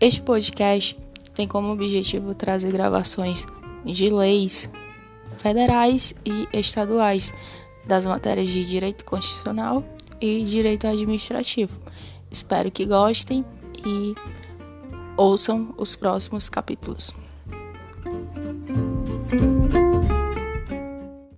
Este podcast tem como objetivo trazer gravações de leis federais e estaduais das matérias de direito constitucional e direito administrativo. Espero que gostem e ouçam os próximos capítulos.